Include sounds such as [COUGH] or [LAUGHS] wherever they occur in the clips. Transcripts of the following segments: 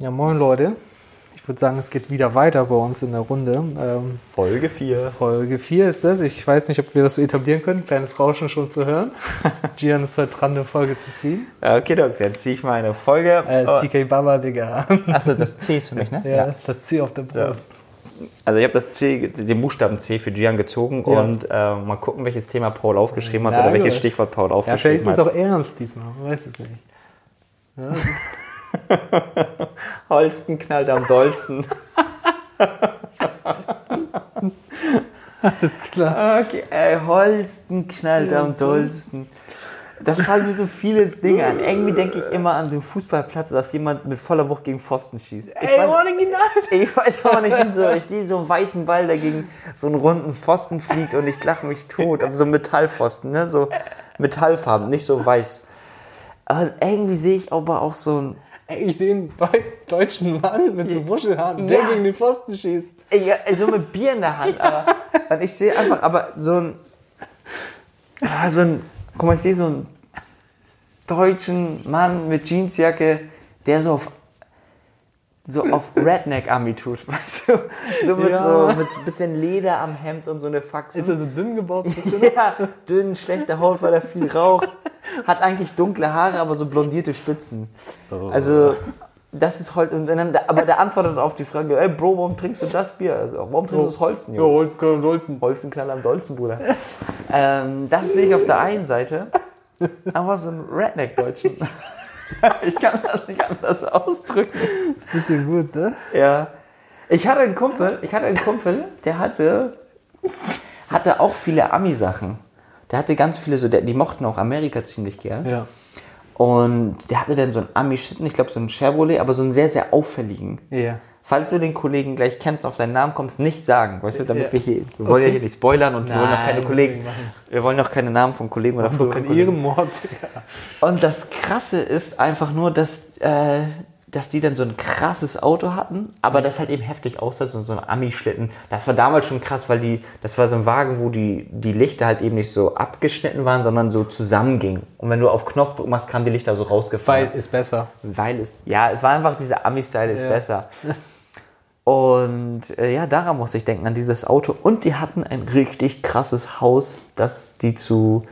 Ja, moin Leute. Ich würde sagen, es geht wieder weiter bei uns in der Runde. Ähm, Folge 4. Folge 4 ist das. Ich weiß nicht, ob wir das so etablieren können. Kleines Rauschen schon zu hören. [LAUGHS] Gian ist heute dran, eine Folge zu ziehen. Okay, Doc, dann ziehe ich mal eine Folge. Äh, Oh, CK Baba, Digga. Achso, das C ist für mich, ne? [LAUGHS] ja, das C auf der Brust. Also ich habe das C, den Buchstaben C für Gian gezogen Ja. und äh, mal gucken, welches Thema Paul aufgeschrieben hat Na oder welches gut. Stichwort Paul Ja, aufgeschrieben vielleicht ist es hat. auch ernst diesmal. Man weiß es nicht. [LAUGHS] Holsten knallt am dollsten. Alles klar. Okay, äh, Holsten knallt am dollsten. Da fallen mir so viele Dinge an. Irgendwie denke ich immer an den Fußballplatz, dass jemand mit voller Wucht gegen Pfosten schießt. Ich Ey, weiß- original. Ich weiß aber nicht, wieso. Ich sehe so einen weißen Ball, der gegen so einen runden Pfosten fliegt und ich lache mich tot. Aber so Metallpfosten, ne? So Metallfarben, nicht so weiß. Aber irgendwie sehe ich aber auch so ein. Ey, ich sehe einen Deu deutschen Mann mit so Wuschelhaaren, der Ja. gegen den Pfosten schießt. Ja, so mit Bier in der Hand, aber. [LAUGHS] Und ich sehe einfach, aber so ein. Ja, so ein. Guck mal, ich sehe so einen deutschen Mann mit Jeansjacke, der so auf. So auf [LAUGHS] Redneck-Ami tut, weißt du? So mit Ja. so mit ein bisschen Leder am Hemd und so eine Faxe. Ist er so dünn gebaut? [LAUGHS] Ja, dünn, schlechte Haut, weil er viel raucht. Hat eigentlich dunkle Haare, aber so blondierte Spitzen. Also, das ist Holz. Und dann, aber der antwortet auf die Frage: Ey, Bro, warum trinkst du das Bier? Also, warum trinkst du das Holzen, Ja, Junge? Holzkörner und Holzen. Holzenknall am Dolzen, Bruder. ähm, das sehe ich auf der einen Seite. Aber so ein Redneck-Deutschen. [LAUGHS] [LAUGHS] ich kann das nicht anders ausdrücken. Bisschen gut, ne? Ja. Ich hatte einen Kumpel, ich hatte einen Kumpel, der hatte, hatte auch viele Ami-Sachen. Der hatte ganz viele so, der, die mochten auch Amerika ziemlich gern. Ja. Und der hatte dann so einen Ami-Schlitten, ich glaube so einen Chevrolet, aber so einen sehr, sehr auffälligen. Ja. Falls du den Kollegen gleich kennst, auf seinen Namen kommst, nicht sagen, weißt du, damit Ja. wir hier, wir wollen ja hier nicht spoilern und wir wollen auch Nein, keine Kollegen, wir wollen auch keine Namen von Kollegen oder ein Kollegen. Ehrenmord, Digga. Und das Krasse ist einfach nur, dass, äh, dass die dann so ein krasses Auto hatten, aber das halt eben heftig aussah, so so ein Ami-Schlitten. Das war damals schon krass, weil die, das war so ein Wagen, wo die, die Lichter halt eben nicht so abgeschnitten waren, sondern so zusammengingen. Und wenn du auf Knopfdruck machst, kamen die Lichter so rausgefahren. Weil ist besser. Weil es, ja, es war einfach dieser Ami-Style ist Ja. besser. [LAUGHS] Und äh, ja, daran muss ich denken, an dieses Auto. Und die hatten ein richtig krasses Haus, das die zu,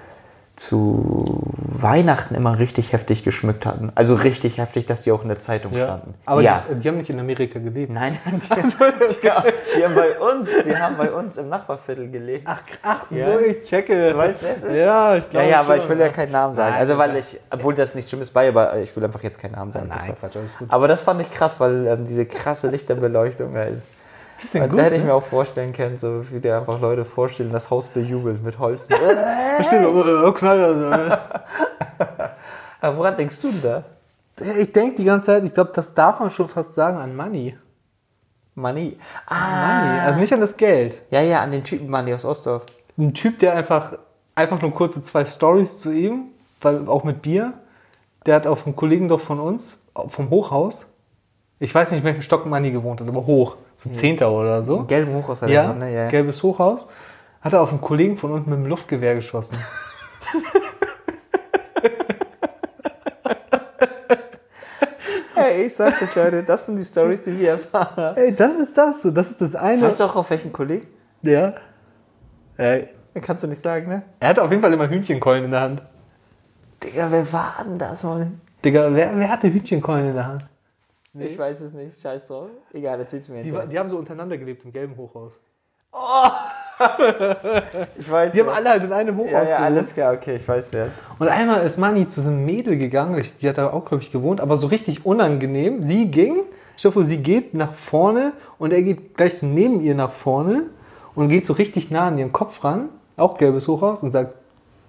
zu Weihnachten immer richtig heftig geschmückt hatten. Also richtig heftig, dass die auch in der Zeitung standen. Aber ja. die, die haben nicht in Amerika gelebt. Nein, [LAUGHS] die, die, die, haben bei [LAUGHS] uns, die haben bei uns im Nachbarviertel gelebt. Ach, ach so, Ja. ich checke. Du weißt, wer es ist? Ja, ich ja, glaube ja, aber schon, ich will ja keinen Namen sagen. Nein, also, weil ich, obwohl das nicht schlimm ist bei, aber ich will einfach jetzt keinen Namen sagen. Das Nein, war- Quatsch, alles gut. Aber das fand ich krass, weil ähm, diese krasse Lichterbeleuchtung da ist. Bisschen Und gut, da hätte ich ne? mir auch vorstellen können, so wie dir einfach Leute vorstellen, das Haus bejubelt mit Holz. Verstehe, oh, Knaller. so. Aber woran denkst du denn da? Ich denke die ganze Zeit, ich glaube, das darf man schon fast sagen, an Money. Money. Ah, Money. Also nicht an das Geld. ja, ja, an den Typen Money aus Ostdorf. Ein Typ, der einfach, einfach nur kurze zwei Stories zu ihm, weil auch mit Bier, der hat auf einem Kollegen doch von uns, vom Hochhaus, ich weiß nicht, in welchem Stock Money gewohnt hat, aber hoch, so Zehnter oder so. Gelben Hochhaus hat er Ja, ne? ja, ja. gelbes Hochhaus. Hat er auf einen Kollegen von unten mit dem Luftgewehr geschossen. [LAUGHS] Hey, ich sag's euch, Leute, das sind die Stories, die wir erfahren haben. Ey, das ist das so, das ist das eine. Weißt du auch auf welchen Kollegen? Ja. Ey, Kannst du nicht sagen, ne? er hatte auf jeden Fall immer Hühnchenkeulen in der Hand. Digga, wer war denn das, Mann? Digga, wer, wer hatte Hühnchenkeulen in der Hand? Ich weiß es nicht, scheiß drauf. Egal, erzähl's mir Die, hinterher. die haben so untereinander gelebt im gelben Hochhaus. [LAUGHS] Ich weiß Die haben wer. alle halt in einem Hochhaus Ja, ja, gewohnt. alles klar, okay, ich weiß wer. Und einmal ist Manni zu so einem Mädel gegangen, die hat da auch, glaube ich, gewohnt, aber so richtig unangenehm. Sie ging, vor, sie geht nach vorne und er geht gleich so neben ihr nach vorne und geht so richtig nah an ihren Kopf ran, auch gelbes Hochhaus, und sagt,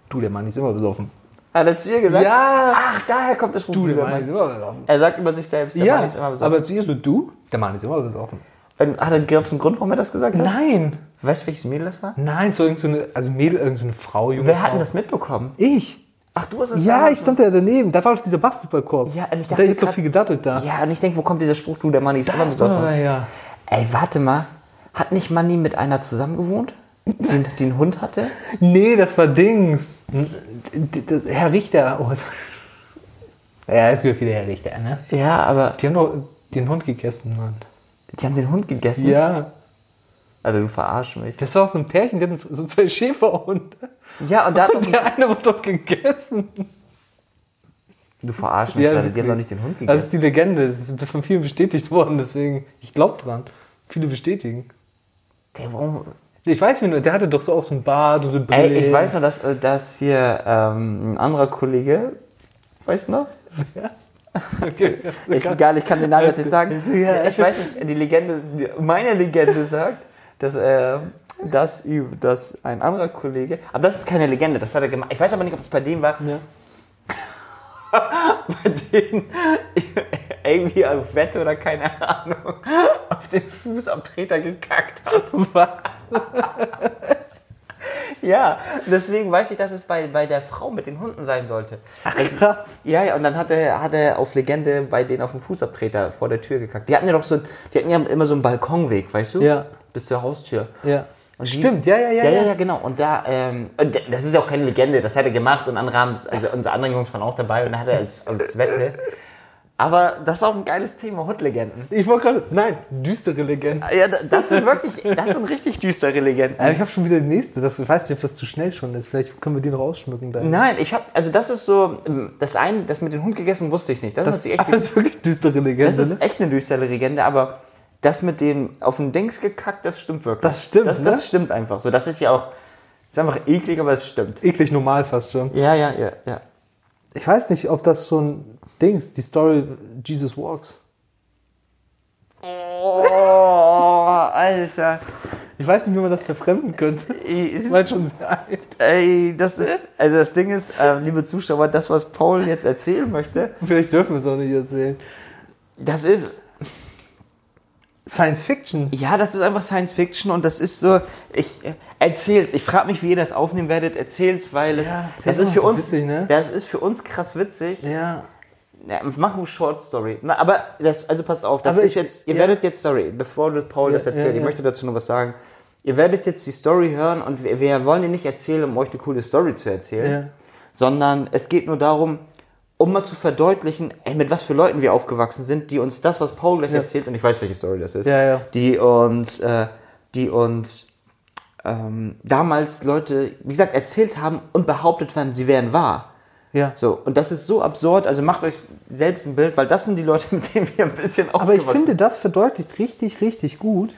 du, der Manni ist immer besoffen. Hat er zu ihr gesagt? Ja. Ach, daher kommt der Spruch. Du, der Manni Mann. ist immer besoffen. Er sagt über sich selbst, der ja, Mann ist immer besoffen. aber zu ihr so, du, der Manni ist immer besoffen. Aber hat er, gab es einen Grund, warum er das gesagt hat? Nein, Weißt du, welches Mädel das war? nein, so irgendeine, so also Mädel, irgendeine so Frau, junge Wer Frau. hat denn das mitbekommen? Ich. Ach, du hast es Ja, ich stand da daneben. Da war doch dieser Basketballkorb. Ja, und ich Und dachte da hat doch grad- viel gedattelt da. Ja, und ich denke, wo kommt dieser Spruch, du, der Mann ist immer besoffen? da, ja. Ey, warte mal. Hat nicht Manni mit einer zusammen gewohnt? Die, die einen Hund hatte? Nee, das war Dings. Das, Herr Richter. Oh. Ja, es gibt viele Herr Richter, ne? Ja, aber Die haben doch, Den Hund gegessen, Mann. Die haben den Hund gegessen? Ja. Alter, du verarsch mich. Das war auch so ein Pärchen, die hatten so zwei Schäferhunde. Ja, und da hat Und der eine wurde doch gegessen. du verarsch mich Ja, gerade, die haben doch nicht den Hund Das ist gegessen. die Legende. Das ist von vielen bestätigt worden, deswegen, ich glaube dran. Viele bestätigen. Der, warum, Ich weiß nicht, der hatte doch so auch so ein Bart und so Brille. ey, ich weiß noch, dass, äh, dass hier ähm, ein anderer Kollege, weißt du noch? Okay. [LAUGHS] Ich, egal, ich kann den Namen jetzt nicht sagen. [LAUGHS] Ja. Ich weiß nicht, die Legende, meine Legende sagt, dass, äh, dass, dass ein anderer Kollege, aber das ist keine Legende, das hat er gemacht. Ich weiß aber nicht, ob es bei dem war, Ja. [LAUGHS] bei denen irgendwie auf Wette oder keine Ahnung [LAUGHS] auf den Fußabtreter gekackt hat. [LAUGHS] Was? Ja, deswegen weiß ich, dass es bei, bei der Frau mit den Hunden sein sollte. Krass. Ja, ja, und dann hat er, hat er auf Legende bei denen auf dem Fußabtreter vor der Tür gekackt. Die hatten ja doch so, die hatten ja immer so einen Balkonweg, weißt du? Ja. Bis zur Haustür. Ja. Und die- Stimmt, ja, ja, ja. Ja, ja, ja, genau. Und da, ähm, und das ist ja auch keine Legende, das hat er gemacht und andere haben, also unsere anderen Jungs waren auch dabei und dann hat er als, als Wette. Aber das ist auch ein geiles Thema, Hundlegenden. Ich wollte gerade, nein, düstere Legende. Ja, da- das sind wirklich, [LAUGHS] das sind richtig düstere Legenden. Aber ich habe schon wieder die nächste. Das, ich weiß nicht, ob das zu schnell schon ist. Vielleicht können wir die noch ausschmücken. Dann. Nein, ich habe, also das ist so, ähm, das eine, das mit dem Hund gegessen wusste ich nicht. Das, Das, ist echt, [LAUGHS] das ist wirklich düstere Legende. das ist ne? echt eine düstere Legende, aber das mit dem auf den Dings gekackt, das stimmt wirklich. Das stimmt, Das, ne? das stimmt einfach so. Das ist ja auch, ist einfach eklig, aber es stimmt. Eklig normal fast schon. Ja, ja, ja, ja. Ich weiß nicht, ob das so ein Dings, die Story Jesus Walks. Oh, Alter. Ich weiß nicht, wie man das verfremden könnte. Ich weiß schon sehr alt. Ey, das ist, also das Ding ist, ähm, liebe Zuschauer, das, was Paul jetzt erzählen möchte, Vielleicht dürfen wir es auch nicht erzählen. das ist, Science Fiction. ja, das ist einfach Science Fiction und das ist so, ich, äh, erzähl's, ich frage mich, wie ihr das aufnehmen werdet, erzähl's, weil es, Ja, das das ist für so uns, witzig, ne? das ist für uns krass witzig. Ja. Ja, mach eine Short Story. Na, aber das, also passt auf, das Aber ist ich- jetzt, ihr ja. werdet jetzt, sorry, bevor Paul das erzählt, ich möchte dazu noch was sagen. Ihr werdet jetzt die Story hören und wir, wir wollen die nicht erzählen, um euch eine coole Story zu erzählen, sondern es geht nur darum, um mal zu verdeutlichen, ey, mit was für Leuten wir aufgewachsen sind, die uns das, was Paul gleich Ja. erzählt, und ich weiß, welche Story das ist, Ja, ja. die uns, äh, die uns ähm, damals Leute, wie gesagt, erzählt haben und behauptet waren, sie wären wahr. Ja. So, und das ist so absurd, also macht euch selbst ein Bild, weil das sind die Leute, [LAUGHS] mit denen wir ein bisschen Aber ich aufgewachsen finde, das verdeutlicht richtig, richtig gut,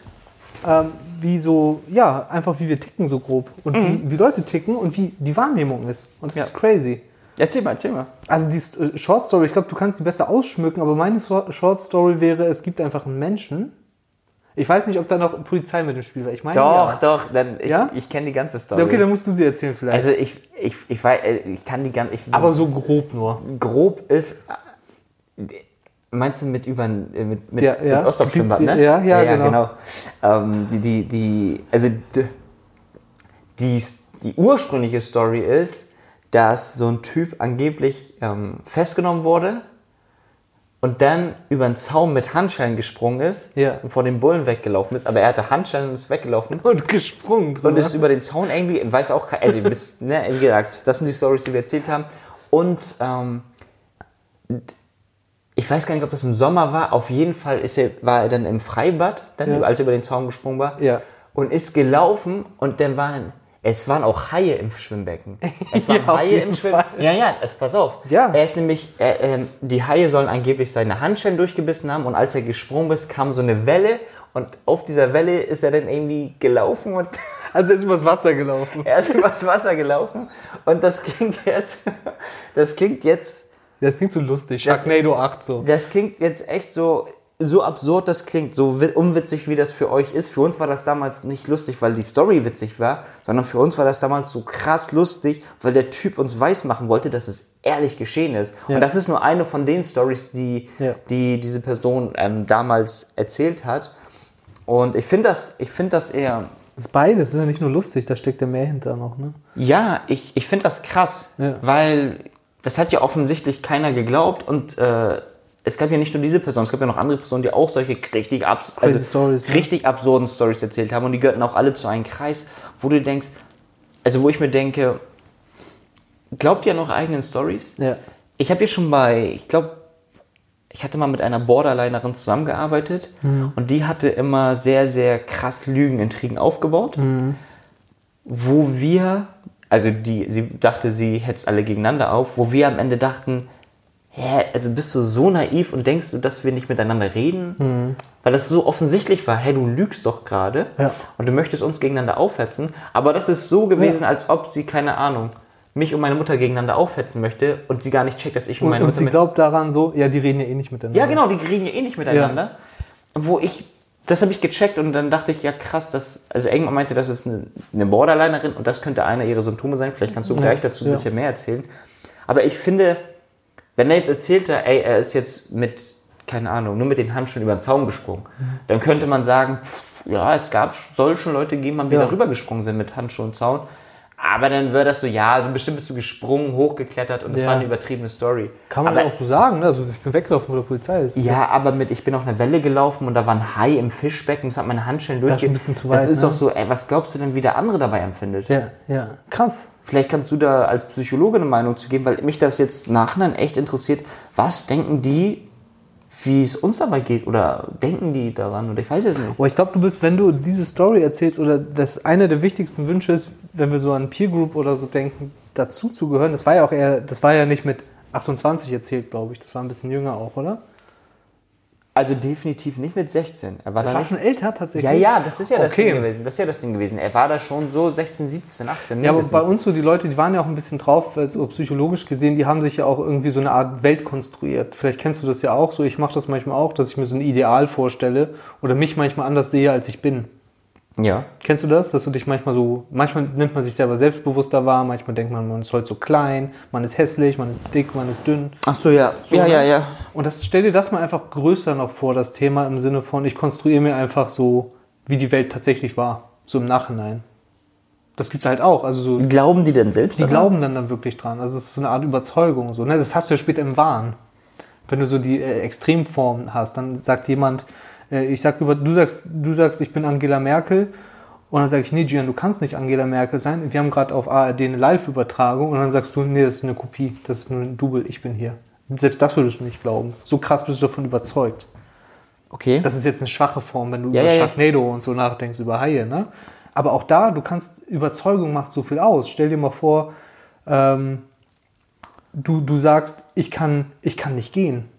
ähm, wie so, ja, einfach wie wir ticken so grob. Und wie, wie Leute ticken und wie die Wahrnehmung ist. Und das Ja. ist crazy. Erzähl mal, erzähl mal. Also die äh, Short Story, ich glaube, du kannst sie besser ausschmücken, aber meine Short Story wäre, es gibt einfach einen Menschen. Ich weiß nicht, ob da noch Polizei mit im Spiel war. Ich meine, Doch, ja. doch, dann, ich, Ja? ich kenne die ganze Story. Okay, dann musst du sie erzählen vielleicht. also ich, ich, ich weiß, äh, ich kann die ganze, ich, aber so grob nur. grob ist, äh, meinst du mit über, mit, mit, Ja, ja. mit Ostdorf-Schwimmbad, Die- ne? ja, ja, genau. Ähm, die, die, also die, die ursprüngliche Story ist, dass so ein Typ angeblich ähm, festgenommen wurde und dann über den Zaun mit Handschellen gesprungen ist Ja. und vor den Bullen weggelaufen ist, aber er hatte Handschellen und ist weggelaufen. Und gesprungen Und drüber. ist über den Zaun irgendwie, weiß auch also bis, [LAUGHS] ne, wie gesagt, das sind die Stories, die wir erzählt haben. Und ähm, ich weiß gar nicht, ob das im Sommer war. Auf jeden Fall ist er, war er dann im Freibad, dann, Ja. als er über den Zaun gesprungen war. Ja. Und ist gelaufen und dann waren, es waren auch Haie im Schwimmbecken. Es [LAUGHS] waren Ja, Haie im Schwimmbecken. Ja, ja, es, pass auf. Ja. Er ist nämlich, äh, ähm, die Haie sollen angeblich seine Handschellen durchgebissen haben und als er gesprungen ist, kam so eine Welle und auf dieser Welle ist er dann irgendwie gelaufen und [LAUGHS] Also er ist übers Wasser gelaufen. er ist übers Wasser gelaufen und das klingt jetzt, [LAUGHS] das klingt jetzt, Das klingt so lustig. Sharknado 8 so. das klingt jetzt echt so, so absurd das klingt, so wi- unwitzig wie das für euch ist. Für uns war das damals nicht lustig, weil die Story witzig war, sondern für uns war das damals so krass lustig, weil der Typ uns weismachen wollte, dass es ehrlich geschehen ist. Ja. Und das ist nur eine von den Stories, die, Ja. die diese Person ähm, damals erzählt hat. Und ich finde das, ich finde das eher, Das ist beides. Das ist ja nicht nur lustig, da steckt ja mehr hinter noch, ne? Ja, ich, ich finde das krass, Ja. weil das hat ja offensichtlich keiner geglaubt und äh, es gab ja nicht nur diese Person, es gab ja noch andere Personen, die auch solche richtig, abs Crazy Stories, ne? richtig absurden Stories erzählt haben und die gehörten auch alle zu einem Kreis, wo du denkst, also wo ich mir denke, glaubt ihr noch eigenen Stories? Ja. Ich habe ja schon bei, ich glaube, ich hatte mal mit einer Borderlinerin zusammengearbeitet und die hatte immer sehr, sehr krass Lügenintrigen aufgebaut, wo wir, also die, sie dachte, sie hetzt alle gegeneinander auf, wo wir am Ende dachten, hä, also bist du so naiv und denkst du, dass wir nicht miteinander reden? Weil das so offensichtlich war, hey, du lügst doch gerade Ja. und du möchtest uns gegeneinander aufhetzen, aber das ist so gewesen, Ja. als ob sie, keine Ahnung, mich und meine Mutter gegeneinander aufhetzen möchte und sie gar nicht checkt, dass ich und Und, meine und Mutter sie mit glaubt daran so, ja, die reden ja eh nicht miteinander. ja, genau, die reden ja eh nicht miteinander. Wo ich, das habe ich gecheckt und dann dachte ich, ja krass, das, also Engmann meinte, das ist eine, eine Borderlinerin und das könnte einer ihrer Symptome sein. Vielleicht kannst du gleich dazu ein ja. bisschen mehr erzählen. Aber ich finde, wenn er jetzt erzählte, ey, er ist jetzt mit, keine Ahnung, nur mit den Handschuhen über den Zaun gesprungen, dann könnte man sagen, pff, ja, es gab, soll schon Leute geben, haben, die Ja. darüber gesprungen sind mit Handschuhen und Zaun. Aber dann wäre das so, ja, bestimmt bist du gesprungen, hochgeklettert und es Ja. war eine übertriebene Story. Kann man aber, auch so sagen, ne? Also ich bin weggelaufen von der Polizei. Das ist ja, aber mit, ich bin auf einer Welle gelaufen und da war ein Hai im Fischbecken, das hat meine Handschellen Das ist ein bisschen zu Das weit, ist ne? doch so, ey, was glaubst du denn, wie der andere dabei empfindet? Ja, ja. Krass. Vielleicht kannst du da als Psychologe eine Meinung zu geben, weil mich das jetzt nachhinein echt interessiert. Was denken die, wie es uns dabei geht? Oder denken die daran? Oder ich weiß es nicht. Boah, ich glaube, du bist, wenn du diese Story erzählst, oder das einer der wichtigsten Wünsche ist, wenn wir so an Peer Group oder so denken, dazu zu gehören. Das war ja auch eher, das war ja nicht mit 28 erzählt, glaube ich. Das war ein bisschen jünger auch, oder? Also definitiv nicht mit 16. Er war Das da war schon älter tatsächlich. Ja, ja, das ist ja das Okay. Ding gewesen. Das ist ja das Ding gewesen. Er war da schon so 16, 17, 18. Ja, aber bei uns so die Leute, die waren ja auch ein bisschen drauf, weil so psychologisch gesehen, die haben sich ja auch irgendwie so eine Art Welt konstruiert. Vielleicht kennst du das ja auch so. Ich mache das manchmal auch, dass ich mir so ein Ideal vorstelle oder mich manchmal anders sehe, als ich bin. Ja. Kennst du das, dass du dich manchmal so, manchmal nimmt man sich selber selbstbewusster wahr, manchmal denkt man, man ist heute so klein, man ist hässlich, man ist dick, man ist dünn. Ach so, ja. So, ja, ne? ja, ja. Und das stell dir das mal einfach größer noch vor, das Thema im Sinne von, ich konstruiere mir einfach so, wie die Welt tatsächlich war, so im Nachhinein. Das gibt's halt auch, also so, Glauben die denn selbst? die daran? glauben dann dann wirklich dran. Also es ist so eine Art Überzeugung. So, ne? Das hast du ja später im Wahn. Wenn du so die äh, Extremform hast, dann sagt jemand, ich sag über, du sagst, du sagst, ich bin Angela Merkel. Und dann sage ich, nee, Gian, du kannst nicht Angela Merkel sein. Wir haben gerade auf ARD eine Live-Übertragung. Und dann sagst du, nee, das ist eine Kopie, das ist nur ein Double, ich bin hier. Selbst das würdest du nicht glauben. So krass bist du davon überzeugt. Okay. Das ist jetzt eine schwache Form, wenn du Ja, über ja, ja. Sharknado und so nachdenkst, über Haie, ne? Aber auch da, du kannst, Überzeugung macht so viel aus. Stell dir mal vor, ähm, du, du sagst, ich kann, ich kann nicht gehen.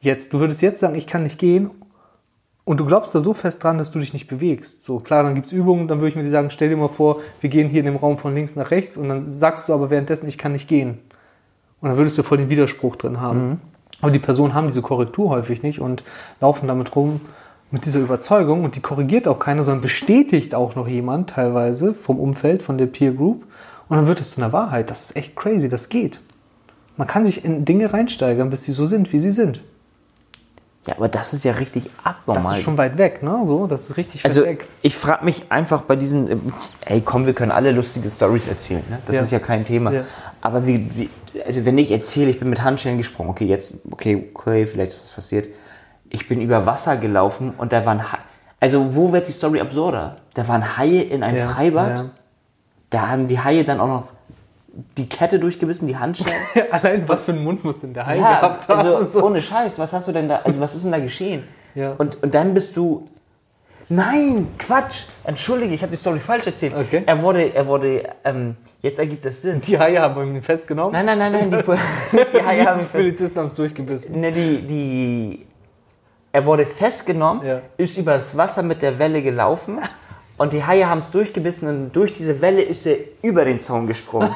Jetzt, du würdest jetzt sagen, ich kann nicht gehen und du glaubst da so fest dran, dass du dich nicht bewegst. So, klar, dann gibt's Übungen, dann würde ich mir die sagen, stell dir mal vor, wir gehen hier in dem Raum von links nach rechts und dann sagst du aber währenddessen, ich kann nicht gehen. Und dann würdest du voll den Widerspruch drin haben. Aber die Personen haben diese Korrektur häufig nicht und laufen damit rum mit dieser Überzeugung und die korrigiert auch keiner, sondern bestätigt auch noch jemand teilweise vom Umfeld, von der Peer Group. Und dann wird es zu einer Wahrheit. Das ist echt crazy, das geht. Man kann sich in Dinge reinsteigern, bis sie so sind, wie sie sind. Ja, aber das ist ja richtig Das abnormal. ist schon weit weg, ne? So, das ist richtig weit also weg. ich frage mich einfach bei diesen, ähm, ey komm, wir können alle lustige Stories erzählen, ne? das Ja. ist ja kein Thema. Ja. Aber wie, wie, also wenn ich erzähle, ich bin mit Handschellen gesprungen, okay, jetzt, okay, okay, vielleicht ist was passiert. Ich bin über Wasser gelaufen und da waren, Ha- also wo wird die Story absurder? Da waren Haie in ein Ja, Freibad, da haben die Haie dann auch noch die Kette durchgebissen, die Handschellen. [LAUGHS] Allein was für einen Mund muss denn der Ja, gehabt haben? also [LAUGHS] So. ohne Scheiß, was hast du denn da, also was ist denn da geschehen? Ja. Und, und dann bist du, nein, Quatsch, entschuldige, ich habe die Story falsch erzählt. Okay. Er wurde, er wurde, ähm, jetzt ergibt das Sinn. Die Haie haben ihn festgenommen. Nein, nein, nein, nein, die, [LAUGHS] nicht die Haie haben die Polizisten haben es durchgebissen. ne, die, die, er wurde festgenommen, Ja. ist übers Wasser mit der Welle gelaufen und die Haie haben es durchgebissen und durch diese Welle ist er über den Zaun gesprungen.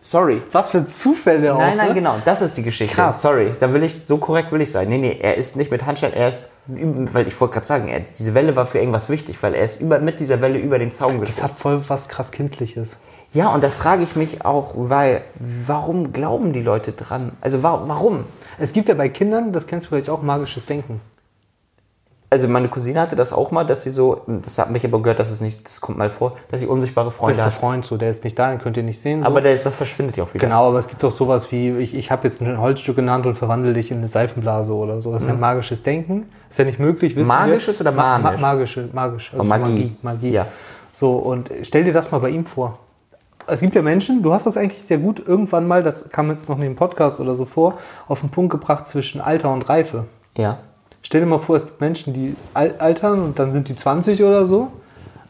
Sorry. Was für Zufälle auch. Nein, nein, ne? genau, das ist die Geschichte. Krass. Sorry, da will ich, so korrekt will ich sein. Nee, nee, er ist nicht mit Handschellen, er ist, weil ich wollte gerade sagen, er, diese Welle war für irgendwas wichtig, weil er ist über, mit dieser Welle über den Zaun Das gesprungen. hat voll was krass Kindliches. Ja, und das frage ich mich auch, weil, warum glauben die Leute dran? Also, wa warum? Es gibt ja bei Kindern, das kennst du vielleicht auch, magisches Denken. Also, meine Cousine hatte das auch mal, dass sie so, das hat mich aber gehört, dass es nicht, das kommt mal vor, dass sie unsichtbare Freunde Bester hat. Freund, so, der ist nicht da, den könnt ihr nicht sehen. So. Aber der, das verschwindet ja auch wieder. genau, aber es gibt auch sowas wie, ich, ich habe jetzt ein Holzstück genannt und verwandle dich in eine Seifenblase oder so. Das ist ja magisches Denken. Ist ja nicht möglich, wissen Magisches wir. oder Ma ma manisch? magische, magisch. Also Magie. Magie. Magie. Ja. So, und stell dir das mal bei ihm vor. es gibt ja Menschen, du hast das eigentlich sehr gut irgendwann mal, das kam jetzt noch in dem Podcast oder so vor, auf den Punkt gebracht zwischen Alter und Reife. Ja. Stell dir mal vor, es gibt Menschen, die al- altern und dann sind die 20 oder so,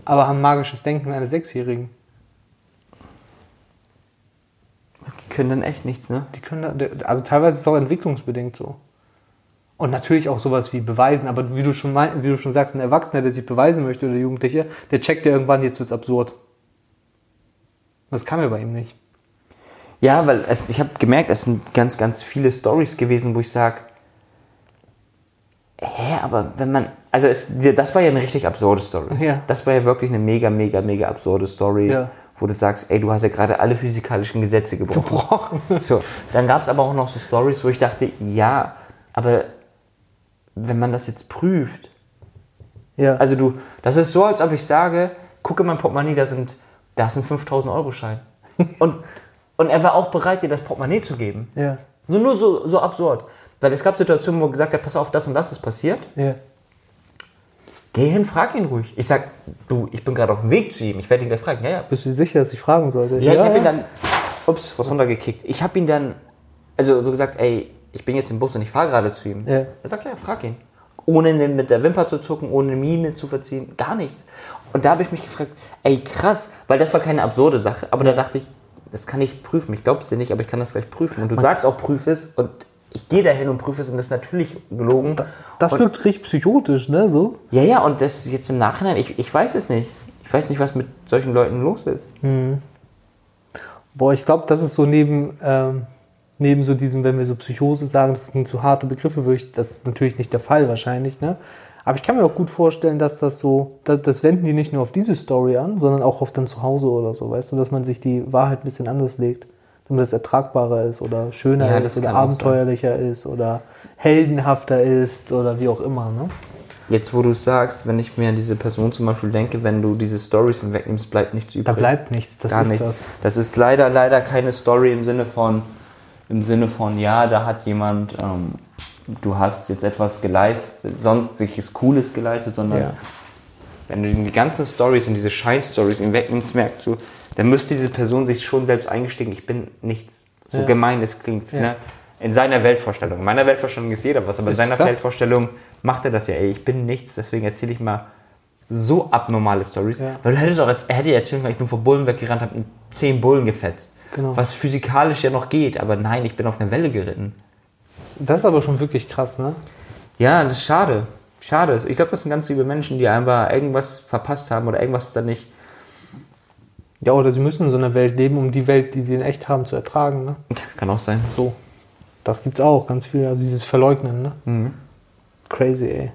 aber haben magisches Denken eines Sechsjährigen. Die können dann echt nichts, ne? Die können da, also teilweise ist es auch entwicklungsbedingt so. Und natürlich auch sowas wie beweisen, aber wie du schon mein, wie du schon sagst, ein Erwachsener, der sich beweisen möchte oder Jugendlicher, der checkt ja irgendwann, jetzt wird's absurd. Das kann ja bei ihm nicht. Ja, weil es, ich habe gemerkt, es sind ganz, ganz viele Stories gewesen, wo ich sage, hä, aber wenn man, also es, das war ja eine richtig absurde Story. Ja. Das war ja wirklich eine mega, mega, mega absurde Story, Ja. wo du sagst, ey, du hast ja gerade alle physikalischen Gesetze gebrochen. Gebrochen. [LAUGHS] So, dann gab es aber auch noch so Stories, wo ich dachte, ja, aber wenn man das jetzt prüft, Ja. also du, das ist so, als ob ich sage, gucke mein Portemonnaie, da sind, da ein 5000 Euro Schein. [LAUGHS] Und, und er war auch bereit, dir das Portemonnaie zu geben. ja. Nur, nur so, so absurd. Weil es gab Situationen, wo gesagt hat, pass auf, das und das ist passiert. Ja. Geh hin, frag ihn ruhig. Ich sag, du, ich bin gerade auf dem Weg zu ihm. Ich werde ihn gleich fragen. Ja, ja. Bist du dir sicher, dass ich fragen sollte? Ja, ich habe ihn dann, ups, was runtergekickt. Ich habe ihn dann, also so gesagt, ey, ich bin jetzt im Bus und ich fahre gerade zu ihm. Ja. Er sagt, ja, frag ihn. Ohne mit der Wimper zu zucken, ohne Mine zu verziehen, gar nichts. Und da habe ich mich gefragt, ey, krass, weil das war keine absurde Sache. Aber da dachte ich, das kann ich prüfen. Ich glaube es dir nicht, aber ich kann das gleich prüfen. Und du sagst auch, prüf es und ich gehe dahin und prüfe es und das ist natürlich gelogen. Das und, wirkt richtig psychotisch, ne? So. Ja, ja, und das jetzt im Nachhinein, ich, ich weiß es nicht. Ich weiß nicht, was mit solchen Leuten los ist. Boah, ich glaube, das ist so neben, ähm, neben so diesem, wenn wir so Psychose sagen, das sind so harte Begriffe, wirklich, das ist natürlich nicht der Fall wahrscheinlich, ne? Aber ich kann mir auch gut vorstellen, dass das so, das, das wenden die nicht nur auf diese Story an, sondern auch auf dann zu Hause oder so, weißt du, dass man sich die Wahrheit ein bisschen anders legt, damit es ertragbarer ist oder schöner Ja, ist oder abenteuerlicher ist oder heldenhafter ist oder wie auch immer, ne? Jetzt, wo du sagst, wenn ich mir an diese Person zum Beispiel denke, wenn du diese Stories hinwegnimmst, bleibt nichts übrig. Da bleibt nichts, das Gar ist nichts. das. Das. ist leider, leider keine Story im Sinne von, im Sinne von, ja, da hat jemand, ähm, du hast jetzt etwas geleistet, sonst sich ist Cooles geleistet, sondern Ja. Wenn du die ganzen Stories und diese Schein-Stories hinwegnimmst, merkst du, dann müsste diese Person sich schon selbst eingestehen, ich bin nichts. So Ja. gemein es klingt. Ja. Ne? In seiner Weltvorstellung. In meiner Weltvorstellung ist jeder was, aber in seiner klar. Weltvorstellung macht er das ja, ey, ich bin nichts, deswegen erzähle ich mal so abnormale Stories. Ja. Weil du hättest auch, er hätte ja erzählen können, ich bin vor Bullen weggerannt, habe zehn Bullen gefetzt. Genau. Was physikalisch ja noch geht, aber nein, ich bin auf eine Welle geritten. Das ist aber schon wirklich krass, ne? Ja, das ist schade. Schade. Ich glaube, das sind ganz liebe Menschen, die einfach irgendwas verpasst haben oder irgendwas ist da nicht. Ja, oder sie müssen in so einer Welt leben, um die Welt, die sie in echt haben, zu ertragen, ne? Kann auch sein. So. Das gibt's auch, ganz viel. Also dieses Verleugnen, ne? Mhm. Crazy, ey.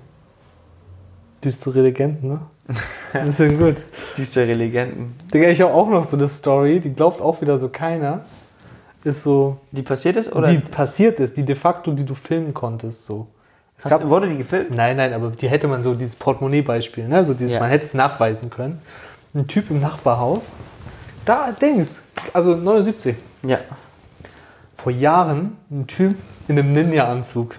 Düstere Legenden, ne? [LAUGHS] Das sind gut. Diese Legenden. Digga, ich habe auch noch so eine Story, die glaubt auch wieder so keiner. Ist so, Die passiert ist oder die passiert ist, die de facto, die du filmen konntest, so. Es Hast, wurde die gefilmt? Nein, nein, aber die hätte man so, dieses Portemonnaie-Beispiel, ne? So dieses, Ja. man hätte es nachweisen können. Ein Typ im Nachbarhaus, da, Dings, also 79, Ja. vor Jahren ein Typ in einem Ninja-Anzug.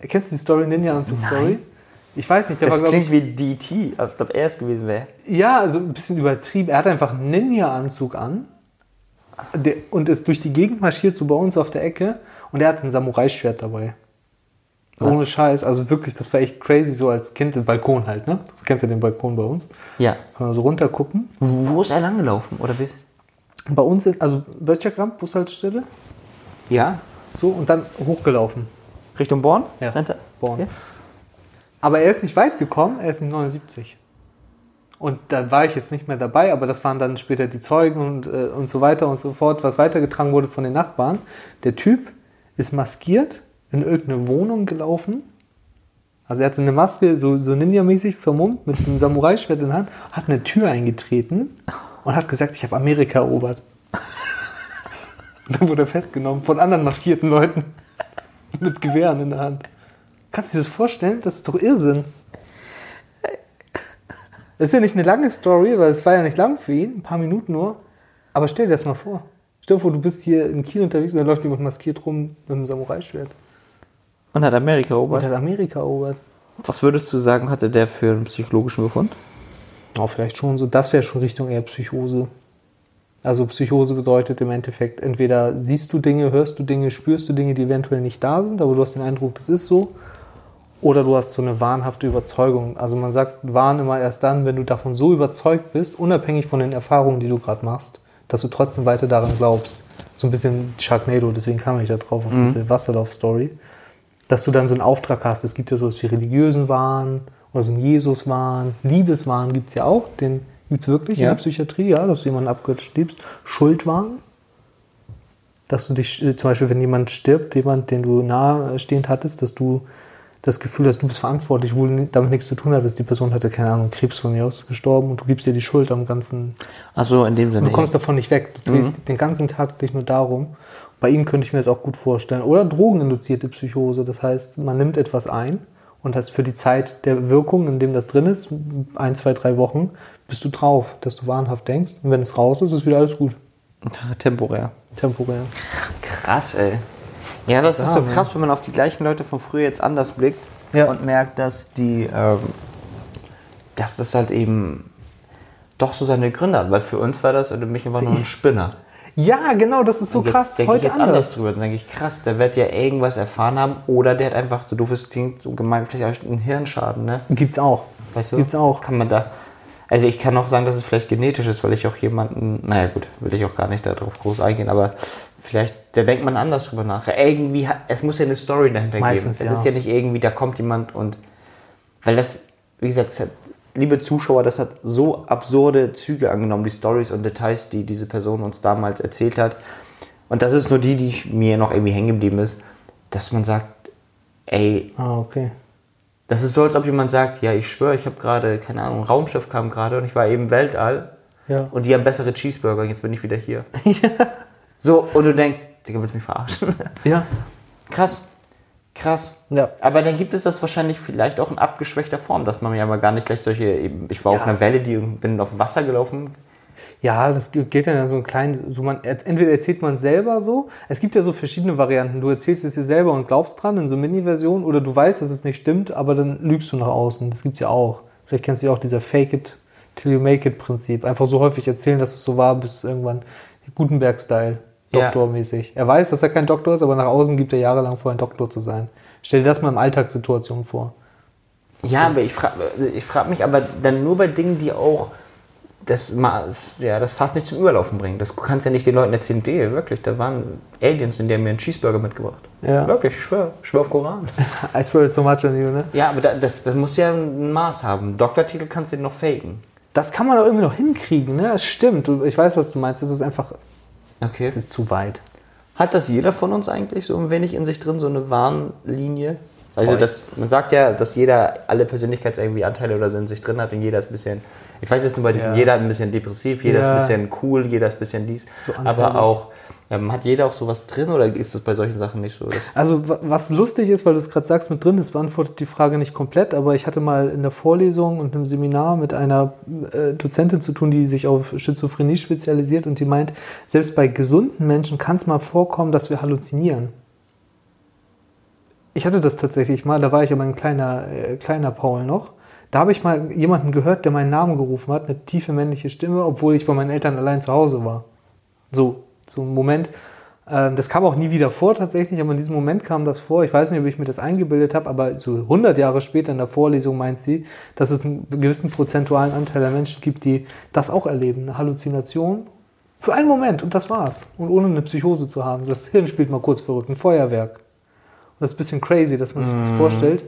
Kennst du die Story, Ninja-Anzug-Story? Ich weiß nicht, der war, Das glaube ich, klingt wie DT, als ob er es gewesen wäre. ja, also ein bisschen übertrieben. Er hat einfach einen Ninja-Anzug an der, und ist durch die Gegend marschiert, so bei uns auf der Ecke. Und er hat ein Samurai-Schwert dabei. Was? Ohne Scheiß. Also wirklich, das war echt crazy, so als Kind. Den Balkon halt, ne? Du kennst ja den Balkon bei uns. Ja. Kann man so runter gucken. Wo ist er langgelaufen, oder wie? Bei uns, in, also Böttcherkamp, Bushaltestelle, Ja. so und dann hochgelaufen. Richtung Born? Ja. Center? Born. Okay. Aber er ist nicht weit gekommen, er ist in 79. Und da war ich jetzt nicht mehr dabei, aber das waren dann später die Zeugen und, äh, und so weiter und so fort, was weitergetragen wurde von den Nachbarn. Der Typ ist maskiert in irgendeine Wohnung gelaufen. Also er hatte eine Maske, so, so Ninja-mäßig vermummt, mit einem Samurai-Schwert in der Hand, hat eine Tür eingetreten und hat gesagt, ich habe Amerika erobert. Dann wurde er festgenommen von anderen maskierten Leuten [LAUGHS] mit Gewehren in der Hand. Kannst du dir das vorstellen? Das ist doch Irrsinn. Das ist ja nicht eine lange Story, weil es war ja nicht lang für ihn, ein paar Minuten nur. Aber stell dir das mal vor. Stell dir vor, du bist hier in Kiel unterwegs und da läuft jemand maskiert rum mit einem Samurai-Schwert. Und hat Amerika Und erobert. hat Amerika erobert. Was würdest du sagen, hatte der für einen psychologischen Befund? Oh, vielleicht schon so. Das wäre schon Richtung eher Psychose. Also Psychose bedeutet im Endeffekt, entweder siehst du Dinge, hörst du Dinge, spürst du Dinge, die eventuell nicht da sind, aber du hast den Eindruck, das ist so. Oder du hast so eine wahnhafte Überzeugung. Also man sagt Wahn immer erst dann, wenn du davon so überzeugt bist, unabhängig von den Erfahrungen, die du gerade machst, dass du trotzdem weiter daran glaubst. So ein bisschen Sharknado, deswegen kam ich da drauf, auf diese Wasserlauf-Story. Dass du dann so einen Auftrag hast. Es gibt ja sowas wie religiösen Wahn oder so einen Jesus-Wahn. Liebeswahn gibt es ja auch, den gibt es wirklich in Ja. der Psychiatrie, ja, dass du jemanden abgöttisch liebst. Schuldwahn, dass du dich, äh, zum Beispiel, wenn jemand stirbt, jemand, den du nahestehend hattest, dass du das Gefühl hast, du bist verantwortlich, obwohl du damit nichts zu tun hattest. Die Person hatte, keine Ahnung, Krebs von mir aus gestorben und du gibst dir die Schuld am ganzen. Also in dem Sinne. Du kommst davon nicht weg. Du drehst den ganzen Tag dich nur darum. Bei ihm könnte ich mir das auch gut vorstellen. Oder drogeninduzierte Psychose. Das heißt, man nimmt etwas ein und das für die Zeit der Wirkung, in dem das drin ist, ein, zwei, drei Wochen, bist du drauf, dass du wahnhaft denkst. Und wenn es raus ist, ist wieder alles gut. Temporär. Temporär. Krass, ey. Ja, das ist so ne? krass, wenn man auf die gleichen Leute von früher jetzt anders blickt Ja. und merkt, dass die, ähm, dass das halt eben doch so seine Gründe hat. Weil für uns war das oder mich einfach nur ein [LAUGHS] Spinner. Ja, genau, das ist so Und jetzt krass. denke ich Heute jetzt anders anders. drüber. Dann denke ich, krass, der wird ja irgendwas erfahren haben oder der hat einfach, so doof es klingt, so gemein, vielleicht auch einen Hirnschaden, ne? Gibt's auch. Weißt du? Gibt's auch. Kann man da. Also ich kann auch sagen, dass es vielleicht genetisch ist, weil ich auch jemanden, naja gut, will ich auch gar nicht darauf groß eingehen, aber vielleicht, da denkt man anders drüber nach. Irgendwie, es muss ja eine Story dahinter Meistens, geben. ja. Es ist ja nicht irgendwie, da kommt jemand und, weil das, wie gesagt, liebe Zuschauer, das hat so absurde Züge angenommen, die Stories und Details, die diese Person uns damals erzählt hat. Und das ist nur die, die mir noch irgendwie hängen geblieben ist, dass man sagt, ey, Ah, okay. das ist so, als ob jemand sagt, ja, ich schwöre, ich habe gerade, keine Ahnung, ein Raumschiff kam gerade und ich war eben Weltall Ja. und die haben bessere Cheeseburger jetzt bin ich wieder hier. [LAUGHS] So, und du denkst, Digga, willst du mich verarschen? Ja. krass, krass. Ja. Aber dann gibt es das wahrscheinlich vielleicht auch in abgeschwächter Form, dass man ja mal gar nicht gleich solche, ich war auf Ja. einer Welle, die bin auf Wasser gelaufen. Ja, das geht dann ja so ein klein, so man, entweder erzählt man es selber so, es gibt ja so verschiedene Varianten. Du erzählst es dir selber und glaubst dran in so Mini-Version oder du weißt, dass es nicht stimmt, aber dann lügst du nach außen. Das gibt's ja auch. Vielleicht kennst du ja auch dieser Fake it till you make it Prinzip. Einfach so häufig erzählen, dass es so war, bis irgendwann Gutenberg-Style, Ja. Doktormäßig. Er weiß, dass er kein Doktor ist, aber nach außen gibt er jahrelang vor, ein Doktor zu sein. Stell dir das mal in Alltagssituationen vor. Ja, aber ich frage ich frag mich aber dann nur bei Dingen, die auch das, Maß, ja, das fast nicht zum Überlaufen bringen. Das kannst ja nicht den Leuten erzählen, nee, wirklich, da waren Aliens und die haben mir einen Cheeseburger mitgebracht. Ja. Wirklich, ich schwöre, ich schwöre auf Koran. [LAUGHS] I swear so much on you, ne? ja, aber da, das, das muss ja ein Maß haben. Doktortitel kannst du noch faken. Das kann man doch irgendwie noch hinkriegen, ne? Das stimmt. Ich weiß, was du meinst. Es ist einfach, Okay. es ist zu weit. Hat das jeder von uns eigentlich so ein wenig in sich drin, so eine Warnlinie? Also das, man sagt ja, dass jeder alle Persönlichkeits irgendwie Anteile oder so in sich drin hat und jeder ist ein bisschen, ich weiß jetzt nur bei diesen, Ja. jeder hat ein bisschen depressiv, jeder Ja. ist ein bisschen cool, jeder ist ein bisschen dies. So aber auch, ähm, hat jeder auch sowas drin oder ist das bei solchen Sachen nicht so? Also wa- was lustig ist, weil du es gerade sagst mit drin, das beantwortet die Frage nicht komplett, aber ich hatte mal in der Vorlesung und einem Seminar mit einer äh, Dozentin zu tun, die sich auf Schizophrenie spezialisiert und die meint, selbst bei gesunden Menschen kann es mal vorkommen, dass wir halluzinieren. Ich hatte das tatsächlich mal, da war ich aber ein kleiner, äh, kleiner Paul noch. Da habe ich mal jemanden gehört, der meinen Namen gerufen hat, eine tiefe männliche Stimme, obwohl ich bei meinen Eltern allein zu Hause war. So, so ein Moment. Ähm, das kam auch nie wieder vor tatsächlich, aber in diesem Moment kam das vor. Ich weiß nicht, ob ich mir das eingebildet habe, aber so 100 Jahre später in der Vorlesung meint sie, dass es einen gewissen prozentualen Anteil der Menschen gibt, die das auch erleben. Eine Halluzination für einen Moment und das war's. Und ohne eine Psychose zu haben. Das Hirn spielt mal kurz verrückt, ein Feuerwerk. Und das ist ein bisschen crazy, dass man sich das vorstellt.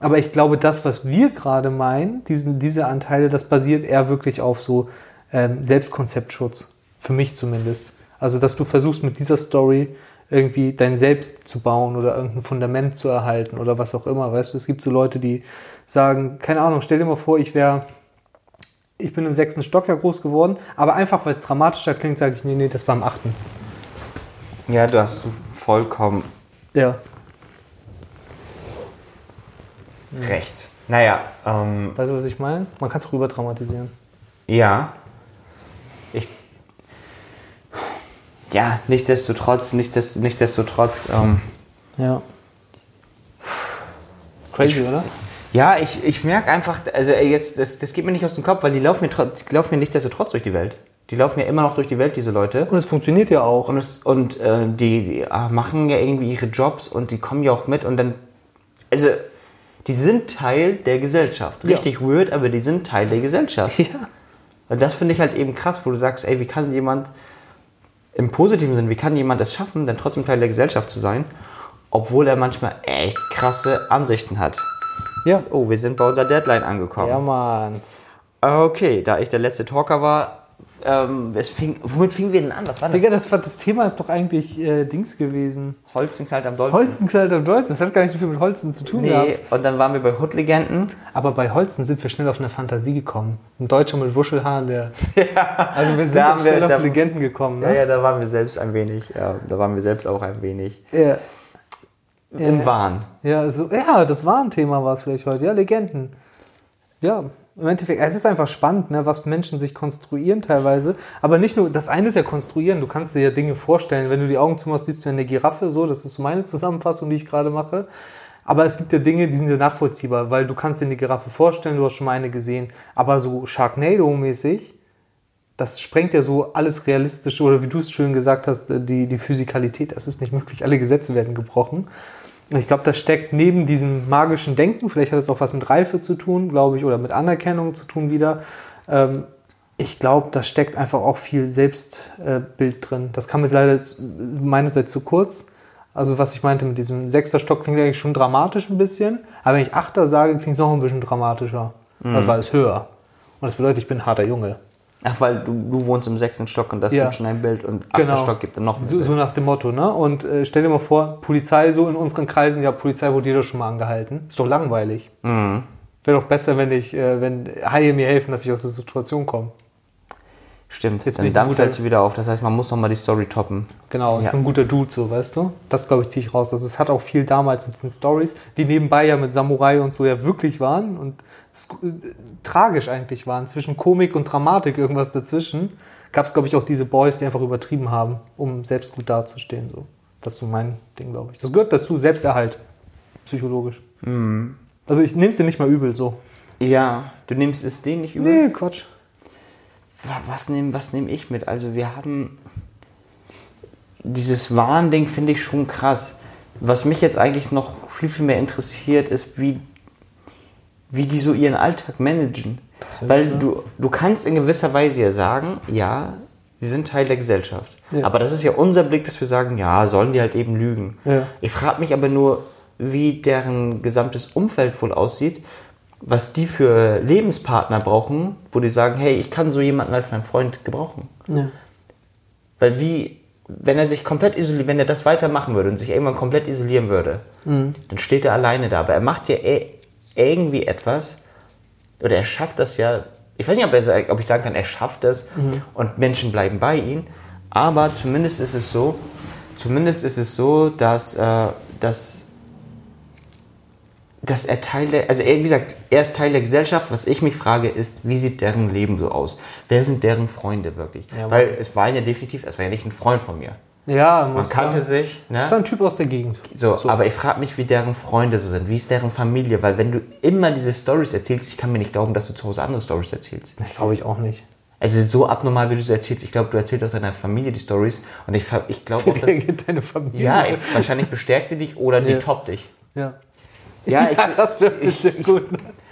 Aber ich glaube, das, was wir gerade meinen, diesen, diese Anteile, das basiert eher wirklich auf so ähm, Selbstkonzeptschutz. Für mich zumindest. Also, dass du versuchst mit dieser Story irgendwie dein Selbst zu bauen oder irgendein Fundament zu erhalten oder was auch immer. Weißt du, es gibt so Leute, die sagen, keine Ahnung, stell dir mal vor, ich wäre, ich bin im sechsten Stock ja groß geworden, aber einfach, weil es dramatischer klingt, sage ich, nee, nee, das war im achten. Ja, du hast vollkommen Ja. Recht. Naja, ähm, Weißt du, was ich meine? Man kann es rüber dramatisieren. Ja. Ich. Ja, nichtsdestotrotz, nichtsdest- nichtsdestotrotz, ähm, Ja. Crazy, oder? ja, ich, ich merke einfach, also ey, jetzt, das, das geht mir nicht aus dem Kopf, weil die laufen mir, die laufen mir nichtsdestotrotz durch die Welt. Die laufen ja immer noch durch die Welt, diese Leute. Und es funktioniert ja auch. Und, es, und äh, die, die äh, machen ja irgendwie ihre Jobs und die kommen ja auch mit und dann. Also, die sind Teil der Gesellschaft. Ja. Richtig weird, aber die sind Teil der Gesellschaft. Ja. Und das finde ich halt eben krass, wo du sagst, ey, wie kann jemand im positiven Sinn, wie kann jemand es schaffen, dann trotzdem Teil der Gesellschaft zu sein, obwohl er manchmal echt krasse Ansichten hat. Ja. Oh, wir sind bei unserer Deadline angekommen. Ja, Mann. Okay, da ich der letzte Talker war, ähm, fing, womit fingen wir denn an? Was war das? Digga, das, war- das Thema ist doch eigentlich äh, Dings gewesen. Holzenknallt am Dolzen. Holzenkleid am Dolzen. Das hat gar nicht so viel mit Holzen zu tun Nee, gehabt. und dann waren wir bei Hood-Legenden. Aber bei Holzen sind wir schnell auf eine Fantasie gekommen. Ein Deutscher mit Wuschelhaaren, der. [LAUGHS] Also wir sind haben wir- schnell da- auf Legenden gekommen, Ja, ne? ja, da waren wir selbst ein wenig. Ja, da waren wir selbst auch ein wenig Ja. im Wahn. Ja, also, ja, das war ein Thema, war es vielleicht heute. Ja, Legenden. Ja, im Endeffekt, es ist einfach spannend, ne, was Menschen sich konstruieren teilweise. Aber nicht nur, das eine ist ja konstruieren, du kannst dir ja Dinge vorstellen. Wenn du die Augen zumachst, siehst du eine Giraffe, so, das ist meine Zusammenfassung, die ich gerade mache. Aber es gibt ja Dinge, die sind ja nachvollziehbar, weil du kannst dir eine Giraffe vorstellen, du hast schon mal eine gesehen. Aber so Sharknado-mäßig, das sprengt ja so alles realistisch oder wie du es schön gesagt hast, die, die Physikalität, das ist nicht möglich. Alle Gesetze werden gebrochen. Und ich glaube, da steckt neben diesem magischen Denken, vielleicht hat es auch was mit Reife zu tun, glaube ich, oder mit Anerkennung zu tun wieder. Ähm, ich glaube, da steckt einfach auch viel Selbstbild drin. Das kam jetzt leider meinerseits zu kurz. Also was ich meinte mit diesem sechster Stock klingt eigentlich schon dramatisch ein bisschen. Aber wenn ich Achter sage, klingt es noch ein bisschen dramatischer. Das war es höher. Und das bedeutet, ich bin ein harter Junge. Ach, weil du, du wohnst im sechsten Stock und das Ja. gibt schon ein Bild und achter Genau. Stock gibt dann noch ein So, Bild. so nach dem Motto, ne? Und äh, stell dir mal vor, Polizei so in unseren Kreisen, ja, Polizei wurde jeder schon mal angehalten. Ist doch langweilig. Mhm. Wäre doch besser, wenn ich, äh, wenn Haie mir helfen, dass ich aus der Situation komme. Stimmt, Jetzt dann, ich dann fällst du wieder auf. Das heißt, man muss noch mal die Story toppen. Genau, ich Ja. bin ein guter Dude, so, weißt du? Das, glaube ich, ziehe ich raus. Also, es hat auch viel damals mit diesen Stories, die nebenbei ja mit Samurai und so ja wirklich waren und äh, tragisch eigentlich waren. Zwischen Komik und Dramatik irgendwas dazwischen. Gab es, glaube ich, auch diese Boys, die einfach übertrieben haben, um selbst gut dazustehen. So. Das ist so mein Ding, glaube ich. Das gehört dazu, Selbsterhalt. Psychologisch. Mhm. Also, ich nehme es dir nicht mal übel, so. Ja, du nimmst es denen nicht übel? Nee, Quatsch. Wa- Was nehme was nehm ich mit? Also wir haben dieses Warnding finde ich schon krass. Was mich jetzt eigentlich noch viel, viel mehr interessiert, ist, wie, wie die so ihren Alltag managen. Weil ja. du, du kannst in gewisser Weise ja sagen, ja, sie sind Teil der Gesellschaft. Ja. Aber das ist ja unser Blick, dass wir sagen, ja, sollen die halt eben lügen. Ja. Ich frage mich aber nur, wie deren gesamtes Umfeld wohl aussieht, was die für Lebenspartner brauchen, wo die sagen, hey, ich kann so jemanden als meinen Freund gebrauchen. Ja. Weil wie, wenn er sich komplett isoliert, wenn er das weitermachen würde und sich irgendwann komplett isolieren würde, Mhm. dann steht er alleine da. Aber er macht ja eh- irgendwie etwas, oder er schafft das ja, ich weiß nicht, ob, er, ob ich sagen kann, er schafft es Mhm. und Menschen bleiben bei ihm, aber zumindest ist es so, zumindest ist es so, dass, äh, dass dass er Teil der, also er, wie gesagt, er ist Teil der Gesellschaft. Was ich mich frage, ist, wie sieht deren Leben so aus? Wer sind deren Freunde wirklich? Ja, Weil es war ja definitiv, es war ja nicht ein Freund von mir. Ja, Man kannte sagen. sich, Das ist ein ne? Typ aus der Gegend. So, aber ich frage mich, wie deren Freunde so sind. Wie ist deren Familie? Weil wenn du immer diese Stories erzählst, ich kann mir nicht glauben, dass du zu Hause andere Stories erzählst. Ich glaube ich auch nicht. Also so abnormal, wie du sie erzählst. Ich glaube, du erzählst auch deiner Familie die Stories. Und ich, ich glaube auch, dass, deine Familie? ja, wahrscheinlich bestärkt die dich oder die Ja. toppt dich. ja. Ja, [LAUGHS] ich, das wäre ein bisschen gut.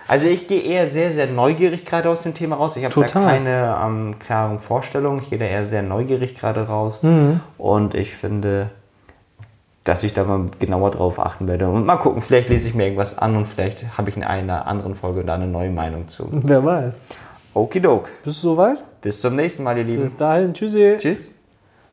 Also ich gehe eher sehr, sehr neugierig gerade aus dem Thema raus. Ich habe da keine ähm, klaren Vorstellungen. Ich gehe da eher sehr neugierig gerade raus. Mhm. Und ich finde, dass ich da mal genauer drauf achten werde. Und mal gucken, vielleicht lese ich mir irgendwas an und vielleicht habe ich in einer anderen Folge da eine neue Meinung zu. Wer weiß. Okidok. Bist du soweit? Bis zum nächsten Mal, ihr Lieben. Bis dahin, tschüssi. Tschüss.